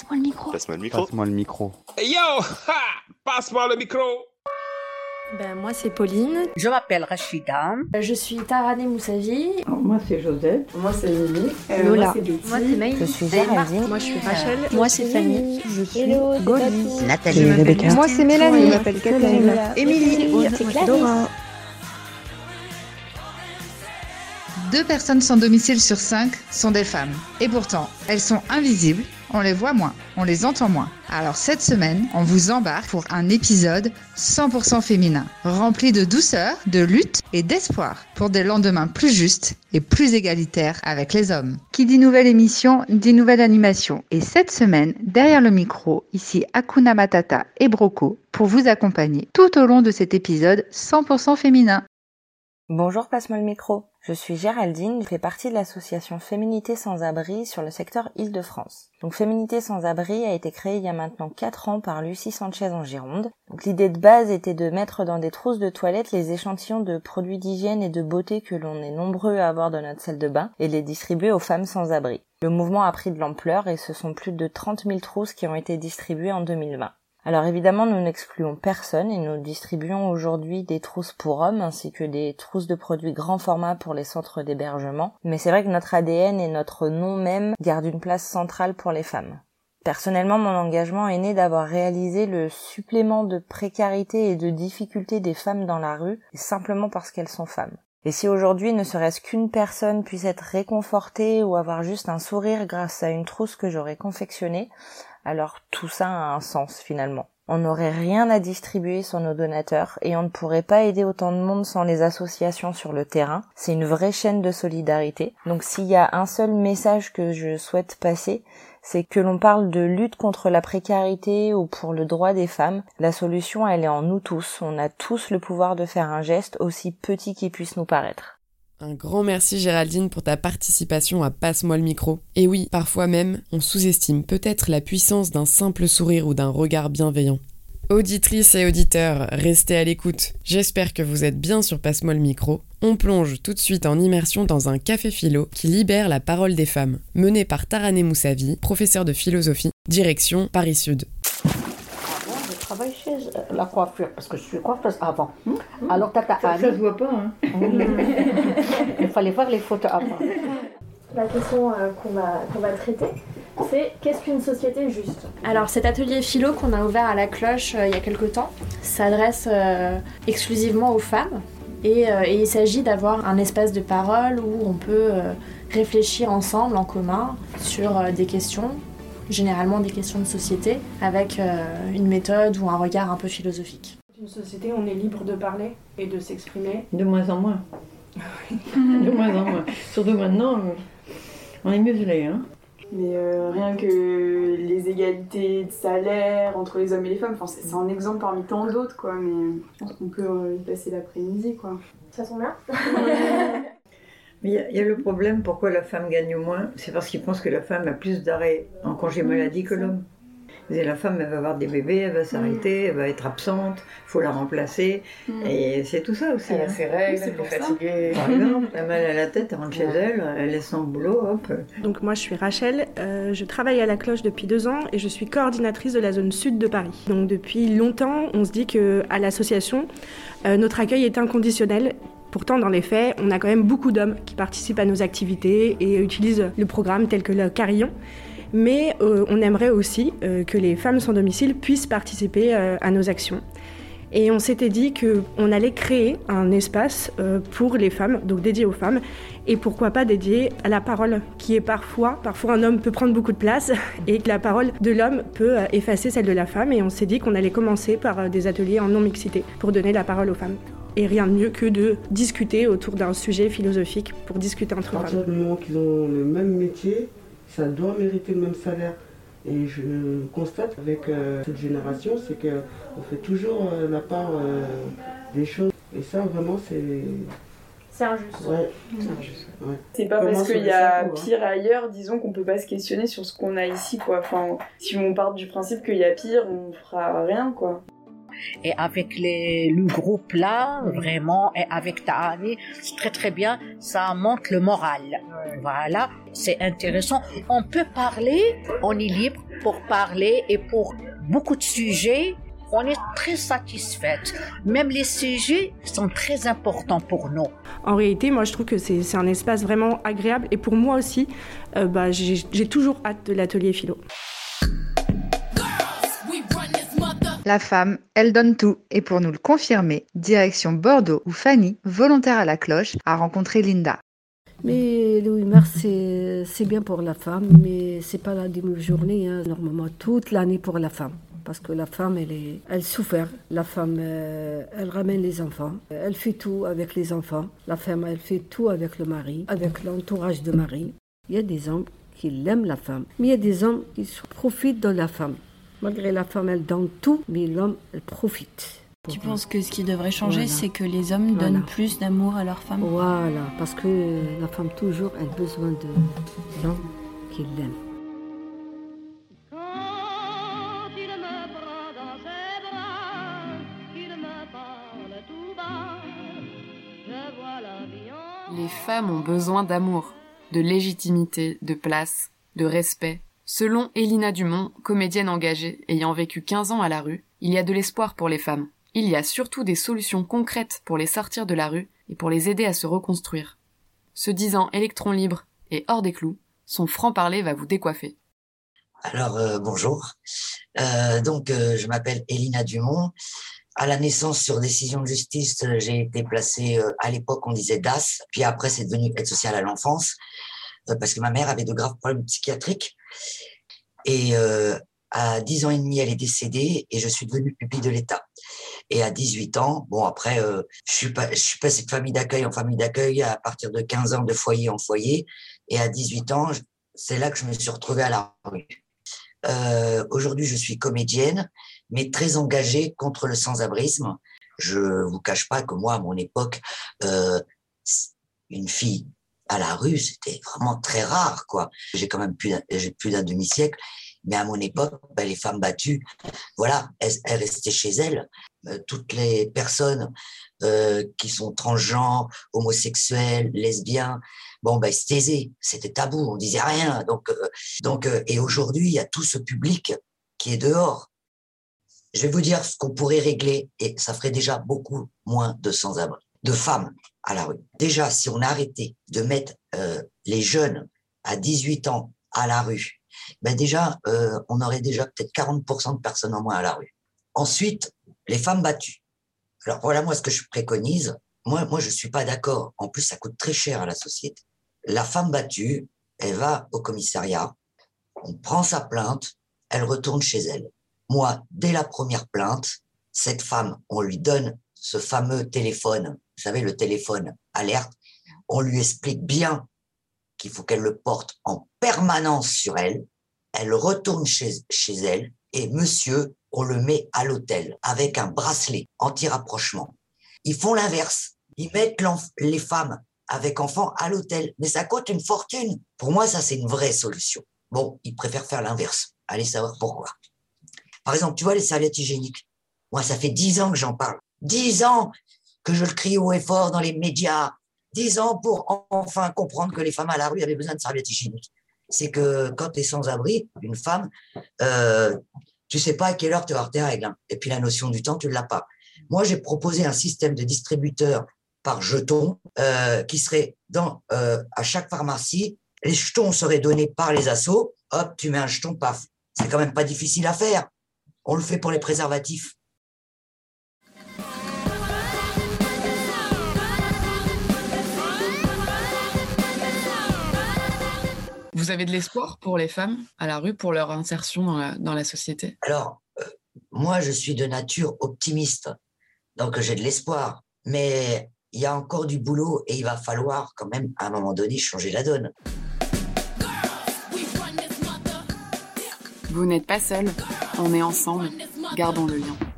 Passe-moi le micro. Passe-moi le micro. Passe-moi le micro. Hey yo Passe-moi le micro Ben, moi, c'est Pauline. Je m'appelle Rachida. Je suis Tarane Moussavi. Moi, c'est Josette. Moi, c'est Lily. Euh, Lola. Moi, c'est Betty. Moi, c'est Maï. Je suis Géraldine. Moi, je suis Rachel. Moi, c'est Fanny. Je suis Hello, Gaulie. Nathalie. Je Rebecca. Moi, c'est Mélanie. Je m'appelle Catherine. Émilie. C'est Clarisse. Dora. Deux personnes sans domicile sur cinq sont des femmes. Et pourtant, elles sont invisibles, on les voit moins, on les entend moins. Alors cette semaine, on vous embarque pour un épisode 100% féminin, rempli de douceur, de lutte et d'espoir pour des lendemains plus justes et plus égalitaires avec les hommes. Qui dit nouvelle émission, dit nouvelle animation. Et cette semaine, derrière le micro, ici Akuna Matata et Broco, pour vous accompagner tout au long de cet épisode 100% féminin. Bonjour, passe-moi le micro. Je suis Géraldine, je fais partie de l'association Féminité sans abri sur le secteur Île-de-France. Donc Féminité sans abri a été créée il y a maintenant 4 ans par Lucie Sanchez en Gironde. Donc l'idée de base était de mettre dans des trousses de toilettes les échantillons de produits d'hygiène et de beauté que l'on est nombreux à avoir dans notre salle de bain et les distribuer aux femmes sans abri. Le mouvement a pris de l'ampleur et ce sont plus de 30 000 trousses qui ont été distribuées en 2020. Alors évidemment, nous n'excluons personne et nous distribuons aujourd'hui des trousses pour hommes ainsi que des trousses de produits grand format pour les centres d'hébergement. Mais c'est vrai que notre ADN et notre nom même gardent une place centrale pour les femmes. Personnellement, mon engagement est né d'avoir réalisé le supplément de précarité et de difficulté des femmes dans la rue, simplement parce qu'elles sont femmes. Et si aujourd'hui ne serait-ce qu'une personne puisse être réconfortée ou avoir juste un sourire grâce à une trousse que j'aurais confectionnée, alors tout ça a un sens finalement. On n'aurait rien à distribuer sur nos donateurs et on ne pourrait pas aider autant de monde sans les associations sur le terrain. C'est une vraie chaîne de solidarité. Donc s'il y a un seul message que je souhaite passer, c'est que l'on parle de lutte contre la précarité ou pour le droit des femmes. La solution, elle est en nous tous. On a tous le pouvoir de faire un geste aussi petit qu'il puisse nous paraître. Un grand merci Géraldine pour ta participation à Passe-moi le micro. Et oui, parfois même, on sous-estime peut-être la puissance d'un simple sourire ou d'un regard bienveillant. Auditrices et auditeurs, restez à l'écoute. J'espère que vous êtes bien sur Passe-moi le micro. On plonge tout de suite en immersion dans un café philo qui libère la parole des femmes, mené par Tarané Moussavi, professeur de philosophie, direction Paris Sud. Je travaille chez la coiffure parce que je suis coiffeuse avant. Alors, Tata Ça, Anne, ça se voit pas, hein. il fallait voir les photos avant. La question euh, qu'on va, qu'on va traiter, c'est qu'est-ce qu'une société juste? Alors cet atelier philo qu'on a ouvert à la cloche euh, il y a quelque temps s'adresse euh, exclusivement aux femmes et, euh, et il s'agit d'avoir un espace de parole où on peut euh, réfléchir ensemble en commun sur euh, des questions, généralement des questions de société, avec euh, une méthode ou un regard un peu philosophique. Une société, on est libre de parler et de s'exprimer. De moins en moins. de moins en moins. Surtout maintenant, on est muselé. Hein. Mais euh, rien que les égalités de salaire entre les hommes et les femmes, enfin, c'est un exemple parmi tant d'autres, quoi. Mais je pense qu'on peut euh, y passer l'après-midi, quoi. Ça tombe bien Mais il y a- y, a le problème, pourquoi la femme gagne moins C'est parce qu'ils pensent que la femme a plus d'arrêts en congé maladie que l'homme. Et la femme, elle va avoir des bébés, elle va s'arrêter, elle va être absente, il faut la remplacer. Et c'est tout ça aussi. hein. ses règles, elle est fatiguée. Par exemple, elle a mal à la tête, elle rentre chez elle, elle laisse son boulot, hop. Donc moi je suis Rachel, euh, je travaille à la cloche depuis deux ans et je suis coordinatrice de la zone sud de Paris. Donc depuis longtemps on se dit que à l'association euh, notre accueil est inconditionnel. Pourtant dans les faits on a quand même beaucoup d'hommes qui participent à nos activités et utilisent le programme tel que le carillon. Mais euh, on aimerait aussi euh, que les femmes sans domicile puissent participer euh, à nos actions. Et on s'était dit qu'on allait créer un espace pour les femmes, donc dédié aux femmes, et pourquoi pas dédié à la parole, qui est parfois, parfois un homme peut prendre beaucoup de place, et que la parole de l'homme peut effacer celle de la femme, et on s'est dit qu'on allait commencer par des ateliers en non-mixité, pour donner la parole aux femmes. Et rien de mieux que de discuter autour d'un sujet philosophique, pour discuter entre À femmes. partir du moment qu'ils ont le même métier, ça doit mériter le même salaire. Et je constate avec euh, cette génération, c'est qu'on fait toujours euh, la part euh, des choses. Et ça, vraiment, c'est. C'est injuste. Ouais. Mm. C'est pas Comment parce qu'il y a hein. pire ailleurs, disons, qu'on peut pas se questionner sur ce qu'on a ici, quoi. Enfin, si on part du principe qu'il y a pire, on fera rien, quoi. Et avec les, le groupe là, vraiment, et avec Tahani, c'est très très bien, ça monte le moral. Voilà, c'est intéressant. On peut parler, on est libre pour parler et pour beaucoup de sujets on est très satisfaite. Même les sujets sont très importants pour nous. En réalité, moi, je trouve que c'est un espace vraiment agréable. Et pour moi aussi, euh, bah, j'ai toujours hâte de l'atelier philo. La femme, elle donne tout. Et pour nous le confirmer, direction Bordeaux où Fanny, volontaire à la cloche, a rencontré Linda. Mais le 8 mars, c'est bien pour la femme, mais c'est pas la demi-journée, hein. normalement toute l'année pour la femme parce que la femme, elle, souffre. La femme, euh, elle ramène les enfants. Elle fait tout avec les enfants. La femme, elle fait tout avec le mari, avec l'entourage de mari. Il y a des hommes qui aiment la femme, mais il y a des hommes qui profitent de la femme. Malgré la femme, elle donne tout, mais l'homme, elle profite. Tu penses que ce qui devrait changer, c'est que les hommes donnent plus d'amour à leur femme Voilà, parce que la femme, toujours, elle a besoin de l'homme qui l'aime. Les femmes ont besoin d'amour, de légitimité, de place, de respect. Selon Elina Dumont, comédienne engagée ayant vécu 15 ans à la rue, il y a de l'espoir pour les femmes. Il y a surtout des solutions concrètes pour les sortir de la rue et pour les aider à se reconstruire. Se disant électron libre et hors des clous, son franc-parler va vous décoiffer. Alors euh, bonjour. Euh, donc euh, je m'appelle Elina Dumont. À la naissance, sur décision de justice, j'ai été placée, à l'époque, on disait DAS, puis après, c'est devenu aide sociale à l'enfance, parce que ma mère avait de graves problèmes psychiatriques. Et à 10 ans et demi, elle est décédée et je suis devenue pupille de l'État. Et à 18 ans, bon, après, je, suis pas, passée de famille d'accueil en famille d'accueil à partir de 15 ans de foyer en foyer. Et à 18 ans, c'est là que je me suis retrouvée à la rue. Euh, Aujourd'hui, je suis comédienne mais très engagé contre le sans-abrisme. Je vous cache pas que moi, à mon époque, euh, une fille à la rue, c'était vraiment très rare, quoi. J'ai quand même plus d'un, demi-siècle, mais à mon époque, ben, les femmes battues, voilà, elles, restaient chez elles. Euh, toutes les personnes euh, qui sont transgenres, homosexuels, lesbiens, bon, ben, taisaient. C'était tabou, on disait rien. Donc, euh, donc, euh, et aujourd'hui, il y a tout ce public qui est dehors je vais vous dire ce qu'on pourrait régler et ça ferait déjà beaucoup moins de sans-abri, de femmes la rue. Déjà, si on arrêtait de mettre euh, les jeunes à 18 ans à la rue, ben déjà, euh, on aurait déjà peut-être 40% de personnes en moins à la rue. Ensuite, les femmes battues. Alors voilà moi ce que je préconise. Moi, moi je suis pas d'accord. En plus, ça coûte très cher à la société. La femme battue, elle va au commissariat, on prend sa plainte, elle retourne chez elle moi, dès la première plainte, cette femme, on lui donne ce fameux téléphone, vous savez, le téléphone alerte, on lui explique bien qu'il faut qu'elle le porte en permanence sur elle, elle retourne chez, chez elle et monsieur, on le met à l'hôtel avec un bracelet anti-rapprochement. Ils font l'inverse. Ils mettent les femmes avec enfants à l'hôtel, mais ça coûte une fortune. Pour moi, ça, c'est une vraie solution. Bon, ils préfèrent faire l'inverse. Allez savoir pourquoi. Par exemple, tu vois, les serviettes hygiéniques. Moi, ça fait dix ans que j'en parle. Dix ans que je le crie haut et fort dans les médias. Dix ans pour enfin comprendre que les femmes à la rue avaient besoin de serviettes hygiéniques. C'est que quand tu es sans abri, une femme, euh, tu sais pas à quelle heure tu vas avoir tes règles. Hein. Et puis la notion du temps, tu ne l'as pas. Moi, j'ai proposé un système de distributeur par jeton euh, qui serait dans euh, à chaque pharmacie. Les jetons seraient donnés par les assos. Hop, tu mets un jeton, paf. C'est quand même pas difficile à faire. On le fait pour les préservatifs. Vous avez de l'espoir pour les femmes à la rue, pour leur insertion dans la, société? Alors, euh, moi, je suis de nature optimiste, donc j'ai de l'espoir. Mais il y a encore du boulot et il va falloir quand même, à un moment donné, changer la donne. Vous n'êtes pas seul, on est ensemble, gardons le lien.